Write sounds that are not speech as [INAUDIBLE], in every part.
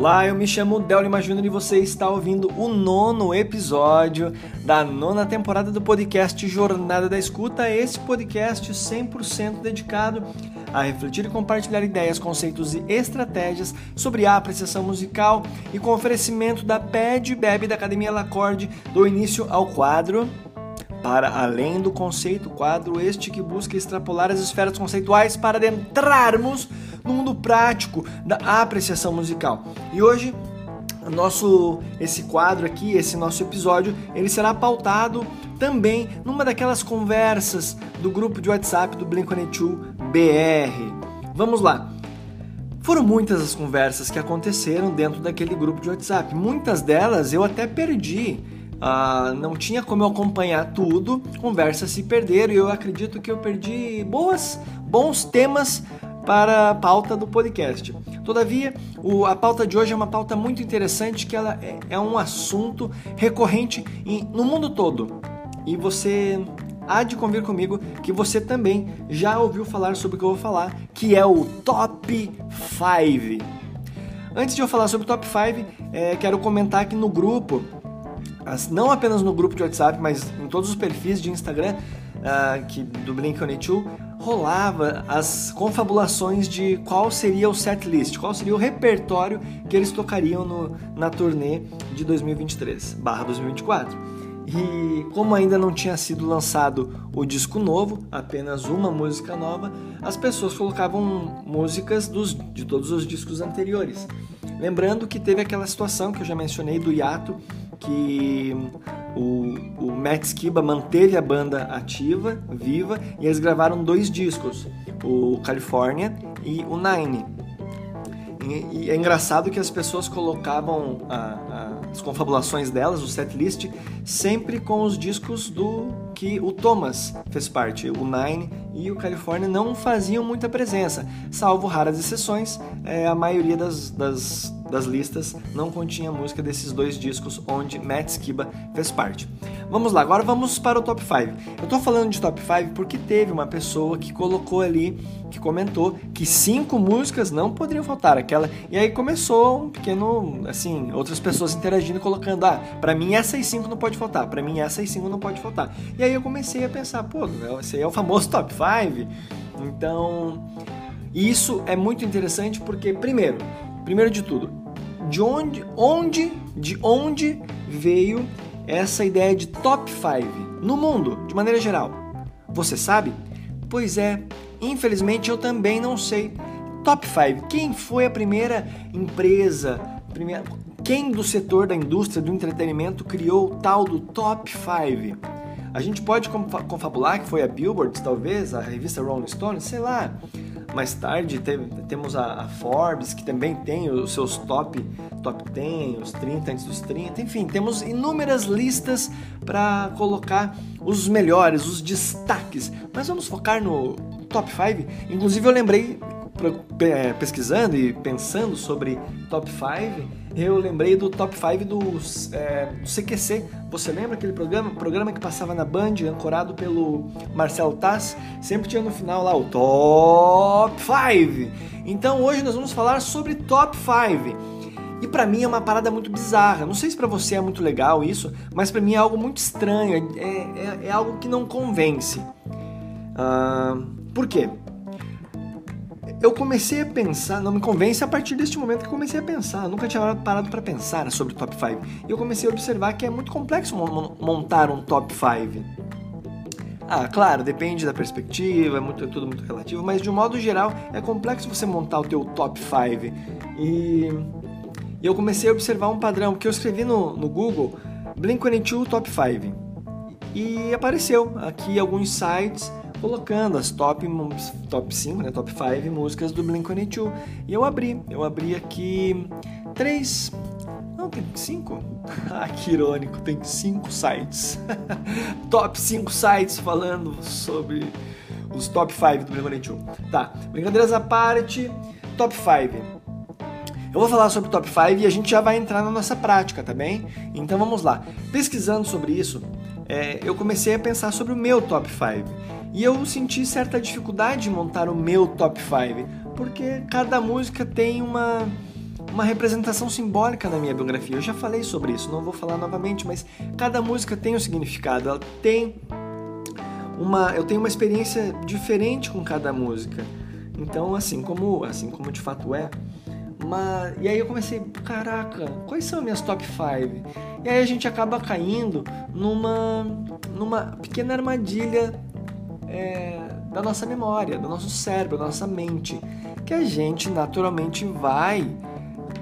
Olá, eu me chamo Delima Júnior e você está ouvindo o nono episódio da nona temporada do podcast Jornada da Escuta. Esse podcast 100% dedicado a refletir e compartilhar ideias, conceitos e estratégias sobre a apreciação musical e com oferecimento da PED Bebe da Academia Lacorde do início ao quadro para além do conceito, quadro este que busca extrapolar as esferas conceituais para adentrarmos no mundo prático da apreciação musical. E hoje, nosso esse quadro aqui, esse nosso episódio, ele será pautado também numa daquelas conversas do grupo de WhatsApp do Blink-182 BR. Vamos lá. Foram muitas as conversas que aconteceram dentro daquele grupo de WhatsApp. Muitas delas eu até perdi. Uh, não tinha como eu acompanhar tudo, conversas se perderam e eu acredito que eu perdi boas, bons temas para a pauta do podcast. Todavia, o, a pauta de hoje é uma pauta muito interessante que ela é, é um assunto recorrente em, no mundo todo. E você há de convir comigo que você também já ouviu falar sobre o que eu vou falar, que é o Top 5. Antes de eu falar sobre o Top 5, é, quero comentar que no grupo, não apenas no grupo de WhatsApp, mas em todos os perfis de Instagram uh, que, do Blink-182, rolava as confabulações de qual seria o setlist, qual seria o repertório que eles tocariam no, na turnê de 2023/2024. E como ainda não tinha sido lançado o disco novo, apenas uma música nova, as pessoas colocavam músicas dos, de todos os discos anteriores. Lembrando que teve aquela situação que eu já mencionei do hiato que o, o Matt Skiba manteve a banda ativa, viva, e eles gravaram dois discos, o California e o Nine. E, e é engraçado que as pessoas colocavam a, a, as confabulações delas, o setlist, sempre com os discos do que o Thomas fez parte, o Nine e o California não faziam muita presença, salvo raras exceções, é, a maioria das, das das listas não continha música desses dois discos onde Matt Skiba fez parte. Vamos lá, agora vamos para o top 5. Eu estou falando de top 5 porque teve uma pessoa que colocou ali, que comentou que cinco músicas não poderiam faltar, aquela. E aí começou um pequeno, assim, outras pessoas interagindo colocando, ah, para mim essas cinco não pode faltar, para mim essas cinco não pode faltar. E aí eu comecei a pensar, pô, esse é o famoso [LAUGHS] top 5. Então, isso é muito interessante porque primeiro, primeiro de tudo, de onde, onde, de onde veio essa ideia de top 5 no mundo, de maneira geral? Você sabe? Pois é, infelizmente eu também não sei. Top 5, quem foi a primeira empresa, primeira, quem do setor da indústria do entretenimento criou o tal do top 5? A gente pode confabular que foi a Billboard, talvez, a revista Rolling Stone, sei lá. Mais tarde temos a, a, Forbes, que também tem os seus top, top 10, os 30 antes dos 30. Enfim, temos inúmeras listas para colocar os melhores, os destaques. Mas vamos focar no top 5. Inclusive eu lembrei, pesquisando e pensando sobre top 5, eu lembrei do top 5 do, é, do CQC. Você lembra aquele programa? Programa que passava na Band, ancorado pelo Marcelo Tass? Sempre tinha no final lá o top 5. Então hoje nós vamos falar sobre top 5. E para mim é uma parada muito bizarra. Não sei se para você é muito legal isso, mas para mim é algo muito estranho. É, é, é algo que não convence. Uh, por quê? Eu comecei a pensar, não me convence a partir deste momento que eu comecei a pensar. Eu nunca tinha parado para pensar sobre top 5. E eu comecei a observar que é muito complexo montar um top 5. Ah, claro, depende da perspectiva, é, muito, é tudo muito relativo, mas de um modo geral é complexo você montar o teu top 5. E, e eu comecei a observar um padrão, porque eu escrevi no, no Google Blink-182 Top 5. E apareceu aqui alguns sites colocando as top, top 5, né, top 5 músicas do Blink-182. E eu abri, eu abri aqui três, não, tem cinco? [LAUGHS] ah, que irônico, tem cinco sites. [LAUGHS] top 5 sites falando sobre os top 5 do Blink-182. Tá, brincadeiras à parte, top 5. Eu vou falar sobre top 5 e a gente já vai entrar na nossa prática, tá bem? Então vamos lá. Pesquisando sobre isso, é, eu comecei a pensar sobre o meu top 5. E eu senti certa dificuldade de montar o meu top 5, porque cada música tem uma uma representação simbólica na minha biografia. Eu já falei sobre isso, não vou falar novamente, mas cada música tem um significado, ela tem uma, eu tenho uma experiência diferente com cada música. Então, assim como, assim como de fato é, mas, e aí eu comecei, caraca, quais são minhas top 5? E aí a gente acaba caindo numa, numa pequena armadilha é, da nossa memória, do nosso cérebro, da nossa mente, que a gente naturalmente vai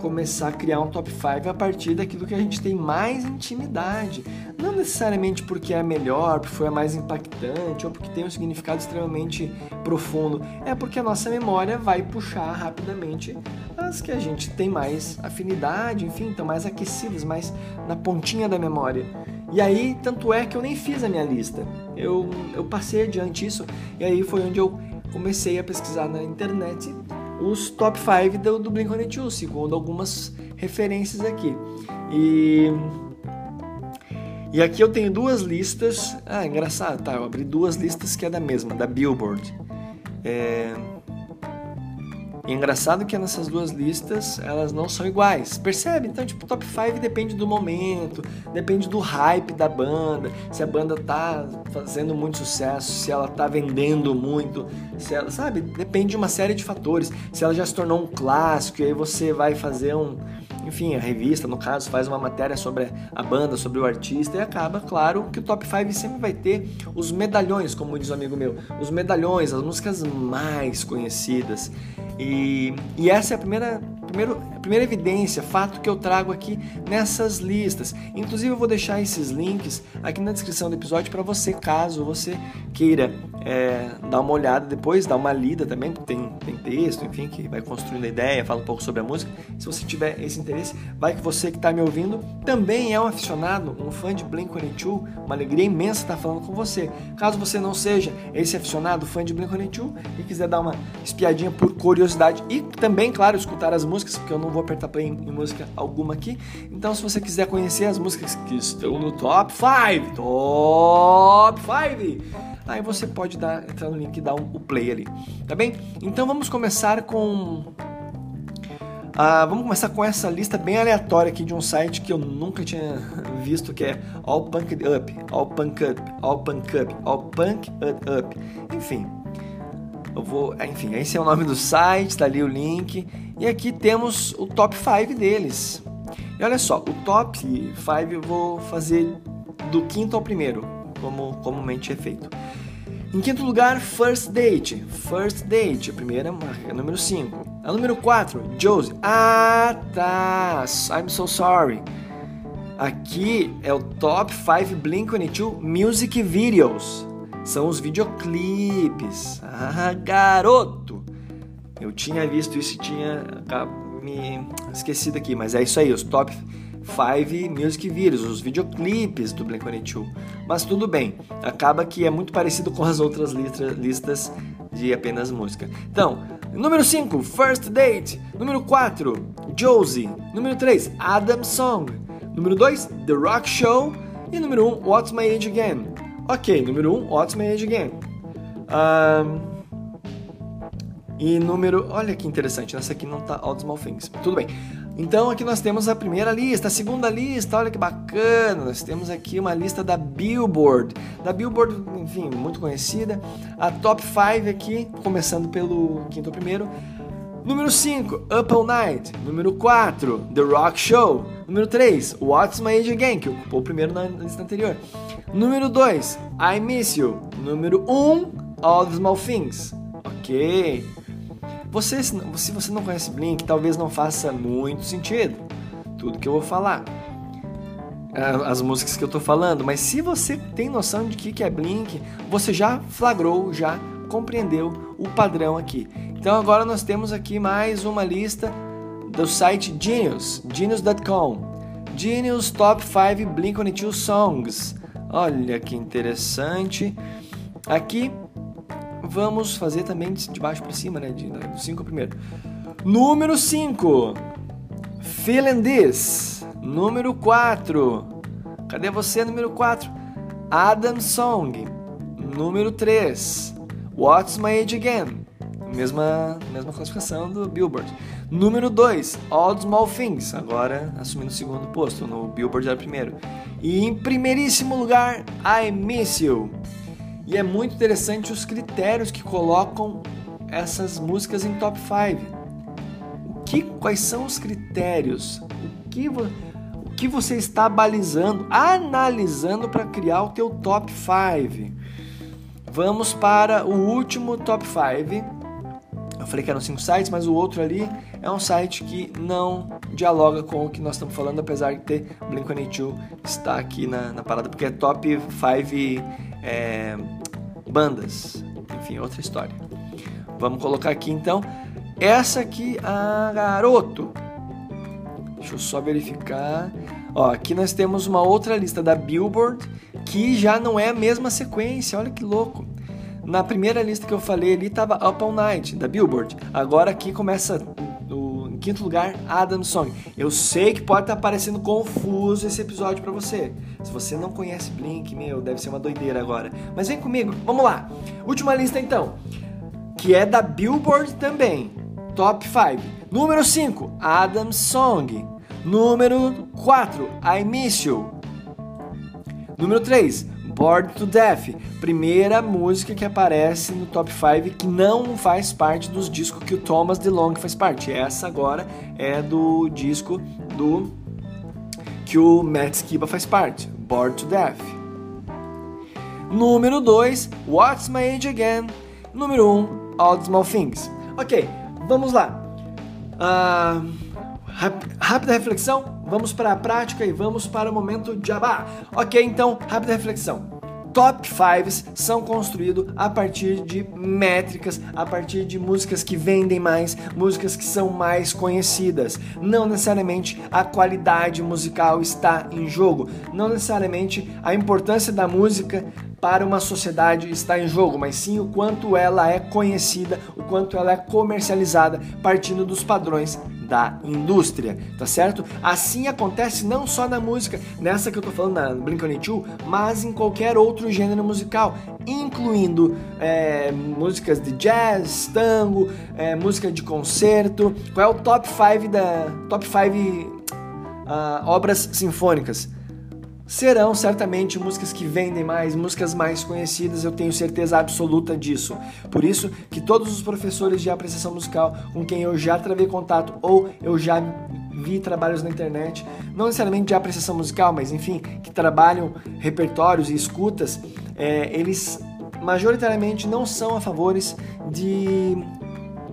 começar a criar um top 5 a partir daquilo que a gente tem mais intimidade. Não necessariamente porque é melhor, porque foi a mais impactante ou porque tem um significado extremamente profundo. É porque a nossa memória vai puxar rapidamente as que a gente tem mais afinidade, enfim, estão mais aquecidas, mais na pontinha da memória. E aí, tanto é que eu nem fiz a minha lista. Eu, eu passei adiante isso e aí foi onde eu comecei a pesquisar na internet os top 5 do, do Blink-182, segundo algumas referências aqui. E e aqui eu tenho duas listas. Ah, engraçado, tá? Eu abri duas listas que é da mesma, da Billboard. É, e é engraçado que nessas duas listas elas não são iguais. Percebe? Então, tipo, top 5 depende do momento, depende do hype da banda, se a banda tá fazendo muito sucesso, se ela tá vendendo muito, se ela, sabe? Depende de uma série de fatores. Se ela já se tornou um clássico e aí você vai fazer um, enfim, a revista, no caso, faz uma matéria sobre a banda, sobre o artista e acaba, claro, que o top 5 sempre vai ter os medalhões, como diz um amigo meu, os medalhões, as músicas mais conhecidas. E, e essa é a primeira, primeiro, primeira evidência, fato que eu trago aqui nessas listas. Inclusive, eu vou deixar esses links aqui na descrição do episódio para você, caso você queira é, dar uma olhada depois, dar uma lida também, tem, tem texto, enfim, que vai construindo a ideia, fala um pouco sobre a música. Se você tiver esse interesse, vai que você que está me ouvindo também é um aficionado, um fã de Blink-182, uma alegria imensa estar falando com você. Caso você não seja esse aficionado, fã de Blink-182 e quiser dar uma espiadinha por curiosidade e também, claro, escutar as músicas, porque eu não vou apertar play em, em música alguma aqui. Então, se você quiser conhecer as músicas que estão no top 5, top 5 Aí você pode dar, entrar no link e dar um, o play ali, tá bem? Então vamos começar com ah, vamos começar com essa lista bem aleatória aqui de um site que eu nunca tinha [LAUGHS] visto, que é All Punk Up, All Punk Up, All Punk Up, All Punk Up. Enfim, eu vou, enfim, esse é o nome do site, tá ali o link. E aqui temos o top 5 deles. E olha só, o top 5 eu vou fazer do quinto ao primeiro, como comumente é feito. Em quinto lugar, First Date. First Date, a primeira marca, número 5. A número 4, Josie. Ah, tá. I'm so sorry. Aqui é o Top 5 Blink-182 Music Videos. São os videoclipes. Ah, garoto! Eu tinha visto isso e tinha me esquecido aqui, mas é isso aí, os Top Five Music Videos, os videoclipes do Blink-182. Mas tudo bem, acaba que é muito parecido com as outras listas de apenas música. Então, número 5, First Date. Número 4, Josie. Número 3, Adam Song. Número 2, The Rock Show. E número 1, um, What's My Age Again. Ok, número 1, um, What's My Age e número. Olha que interessante, nessa aqui não tá All Small Things. Tudo bem. Então aqui nós temos a primeira lista, a segunda lista, olha que bacana, nós temos aqui uma lista da Billboard, da Billboard, enfim, muito conhecida, a top 5 aqui, começando pelo quinto primeiro, Número 5, Up All Night. Número 4, The Rock Show. Número 3, What's My Age Again, que ocupou o primeiro na lista anterior. Número 2, I Miss You. Número 1, um, All the Small Things. Ok. Você, se você não conhece Blink, talvez não faça muito sentido tudo que eu vou falar. As músicas que eu tô falando, mas se você tem noção de que é Blink, você já flagrou, já compreendeu o padrão aqui. Então agora nós temos aqui mais uma lista do site Genius, genius.com. Genius Top 5 Blink-182 Songs. Olha que interessante. Aqui vamos fazer também de baixo para cima, né? De, do 5 primeiro. Número 5. Feeling This. Número 4. Cadê você, número 4? Adam Song. Número 3. What's My Age Again? Mesma, mesma classificação do Billboard. Número 2, All Small Things, agora assumindo o segundo posto, no Billboard era primeiro. E em primeiríssimo lugar, I Miss You. E é muito interessante os critérios que colocam essas músicas em top 5. O que, quais são os critérios? O que, o que você está balizando, analisando para criar o teu top 5? Vamos para o último top 5. Eu falei que eram cinco sites, mas o outro ali é um site que não dialoga com o que nós estamos falando, apesar de ter Blink-182 está aqui na, na parada, porque é top 5 é, bandas. Enfim, outra história. Vamos colocar aqui então. Essa aqui, a garoto. Deixa eu só verificar. Ó, aqui nós temos uma outra lista da Billboard que já não é a mesma sequência. Olha que louco. Na primeira lista que eu falei ali estava Up All Night, da Billboard. Agora aqui começa no, em quinto lugar Adam Song. Eu sei que pode estar tá parecendo confuso esse episódio para você. Se você não conhece Blink, meu, deve ser uma doideira agora. Mas vem comigo, vamos lá. Última lista então, que é da Billboard também. Top 5. Número 5, Adam Song. Número 4, I Miss You. Número 3, Bored to Death, primeira música que aparece no top 5 que não faz parte dos discos que o Thomas DeLonge faz parte. Essa agora é do disco do que o Matt Skiba faz parte, Bored to Death. Número 2, What's My Age Again. Número 1, um, All the Small Things. Ok, vamos lá. Uh, Rápida reflexão, vamos para a prática e vamos para o momento jabá. Ok, então, rápida reflexão. Top 5s são construídos a partir de métricas, a partir de músicas que vendem mais, músicas que são mais conhecidas. Não necessariamente a qualidade musical está em jogo, não necessariamente a importância da música para uma sociedade está em jogo, mas sim o quanto ela é conhecida, o quanto ela é comercializada, partindo dos padrões da indústria, tá certo? Assim acontece não só na música, nessa que eu tô falando na Blink-182, mas em qualquer outro gênero musical, incluindo é, músicas de jazz, tango, é, música de concerto. Qual é o top 5 da top 5 uh, ah, obras sinfônicas? Serão certamente músicas que vendem mais, músicas mais conhecidas, eu tenho certeza absoluta disso. Por isso que todos os professores de apreciação musical com quem eu já travei contato ou eu já vi trabalhos na internet, não necessariamente de apreciação musical, mas enfim, que trabalham repertórios e escutas, é, eles majoritariamente não são a favores de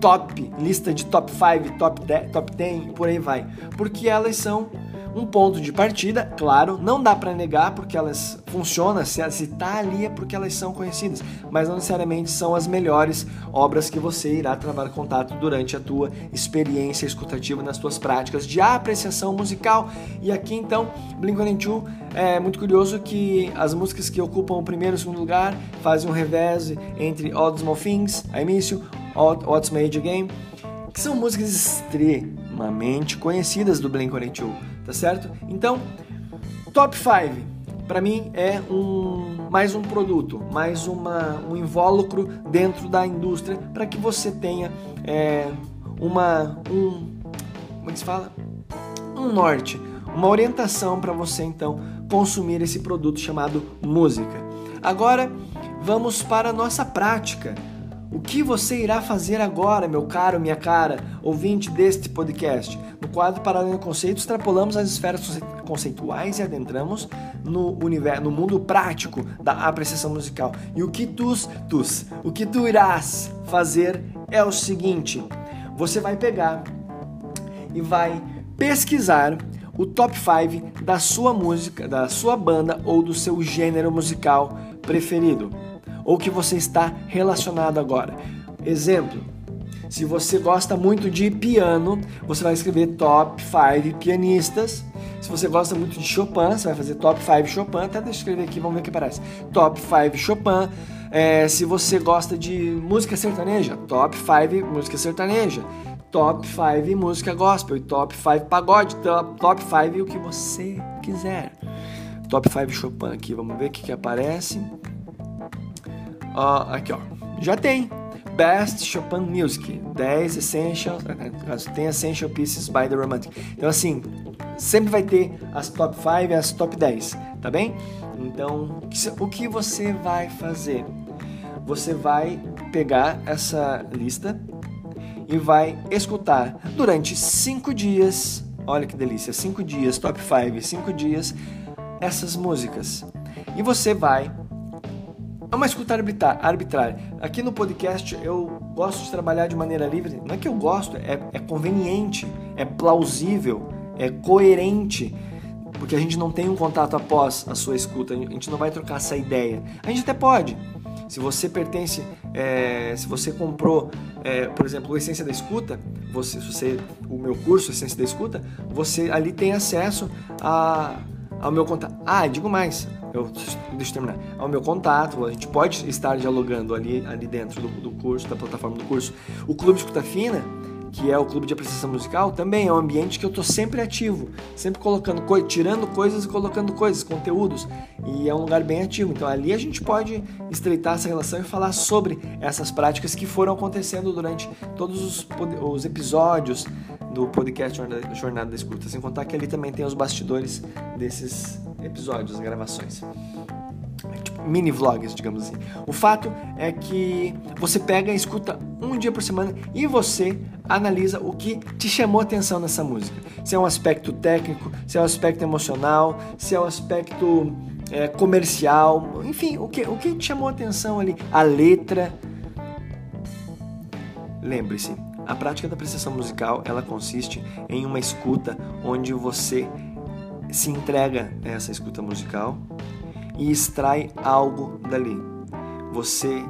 top, lista de top 5, top 10, top 10 por aí vai, porque elas são um ponto de partida, claro, não dá para negar porque elas funcionam, se está ali é porque elas são conhecidas, mas não necessariamente são as melhores obras que você irá travar contato durante a tua experiência escutativa nas tuas práticas de apreciação musical. E aqui então, Blink-182 é muito curioso que as músicas que ocupam o primeiro e o segundo lugar fazem um revés entre All the Small Things, I Miss You, What's Made Game, que são músicas extremamente conhecidas do Blink-182 tá certo? Então, top 5 para mim é um mais um produto, mais uma, um invólucro dentro da indústria para que você tenha é, uma um como é se fala um norte, uma orientação para você então consumir esse produto chamado música. Agora vamos para a nossa prática. O que você irá fazer agora, meu caro, minha cara, ouvinte deste podcast? No quadro Paralelo Conceito, extrapolamos as esferas conceituais e adentramos no universo, no mundo prático da apreciação musical. E o que tu, tus, o que tu irás fazer é o seguinte: você vai pegar e vai pesquisar o top 5 da sua música, da sua banda ou do seu gênero musical preferido ou que você está relacionado agora. Exemplo: se você gosta muito de piano, você vai escrever top 5 pianistas. Se você gosta muito de Chopin, você vai fazer top 5 Chopin. Até deixa eu escrever aqui, vamos ver o que aparece. Top 5 Chopin. É, se você gosta de música sertaneja, top 5 música sertaneja. Top 5 música gospel. Top 5 pagode. Top 5 o que você quiser. Top 5 Chopin aqui, vamos ver o que, que aparece. Uh, aqui, ó. Já tem. Best Chopin Music, 10 Essential, tem Essential Pieces by the Romantic. Então assim, sempre vai ter as top 5 e as top 10, tá bem? Então, o que você vai fazer? Você vai pegar essa lista e vai escutar durante 5 dias. Olha que delícia, 5 dias, top 5, 5 dias essas músicas. E você vai é uma escuta arbitrária. Aqui no podcast eu gosto de trabalhar de maneira livre. Não é que eu gosto, é, é conveniente, é plausível, é coerente porque a gente não tem um contato após a sua escuta, a gente não vai trocar essa ideia. A gente até pode. Se você pertence, é, se você comprou, é, por exemplo, o Essência da Escuta, você, você, o meu curso Essência da Escuta, você ali tem acesso a, ao meu contato. Ah, digo mais, eu, deixa eu terminar. Ao meu contato, a gente pode estar dialogando ali, ali dentro do, do curso, da plataforma do curso. O Clube Escuta Fina, que é o clube de apreciação musical, também é um ambiente que eu estou sempre ativo, sempre colocando, tirando coisas e colocando coisas, conteúdos, e é um lugar bem ativo. Então ali a gente pode estreitar essa relação e falar sobre essas práticas que foram acontecendo durante todos os, os episódios do podcast Jornada da Escuta, sem contar que ali também tem os bastidores desses episódios, gravações mini vlogs, digamos assim. O fato é que você pega e escuta um dia por semana e você analisa o que te chamou atenção nessa música. Se é um aspecto técnico, se é um aspecto emocional, se é um aspecto é, comercial, enfim, o que, o que te chamou atenção ali? A letra. Lembre-se, a prática da apreciação musical ela consiste em uma escuta onde você se entrega a essa escuta musical e extrai algo dali. Você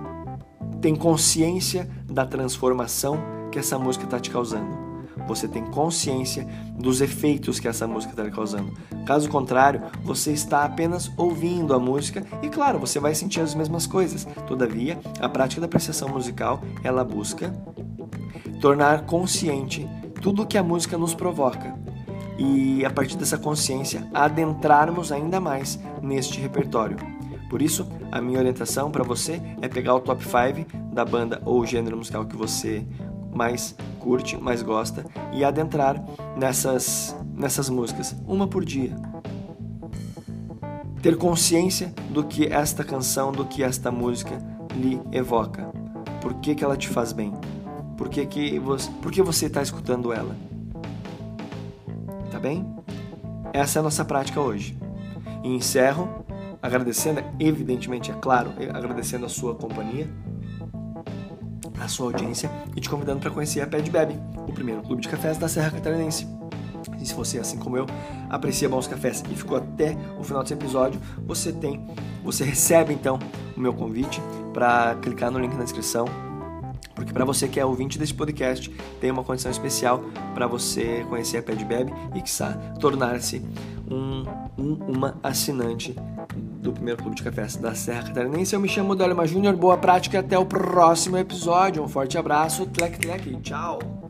tem consciência da transformação que essa música está te causando. Você tem consciência dos efeitos que essa música está causando. Caso contrário, você está apenas ouvindo a música e, claro, você vai sentir as mesmas coisas. Todavia, a prática da apreciação musical ela busca tornar consciente tudo o que a música nos provoca e, a partir dessa consciência, adentrarmos ainda mais neste repertório. Por isso, a minha orientação para você é pegar o top 5 da banda ou gênero musical que você mais curte, mais gosta e adentrar nessas, nessas músicas, uma por dia. Ter consciência do que esta canção, do que esta música lhe evoca. Por que, que ela te faz bem? Por que, que você, por que você está escutando ela? Bem? Essa é a nossa prática hoje. E encerro agradecendo, evidentemente, é claro, agradecendo a sua companhia, a sua audiência e te convidando para conhecer a Pé de Bebe, o primeiro clube de cafés da Serra Catarinense. E se você, assim como eu, aprecia bons cafés e ficou até o final desse episódio, você tem, você recebe então o meu convite para clicar no link na descrição porque para você que é ouvinte desse podcast, tem uma condição especial para você conhecer a Pé Bebe e, quiçá, tornar-se um, um, uma assinante do primeiro clube de cafés da Serra Catarinense. Eu me chamo Dálima Júnior, boa prática e até o próximo episódio. Um forte abraço, tlec tlec, tchau!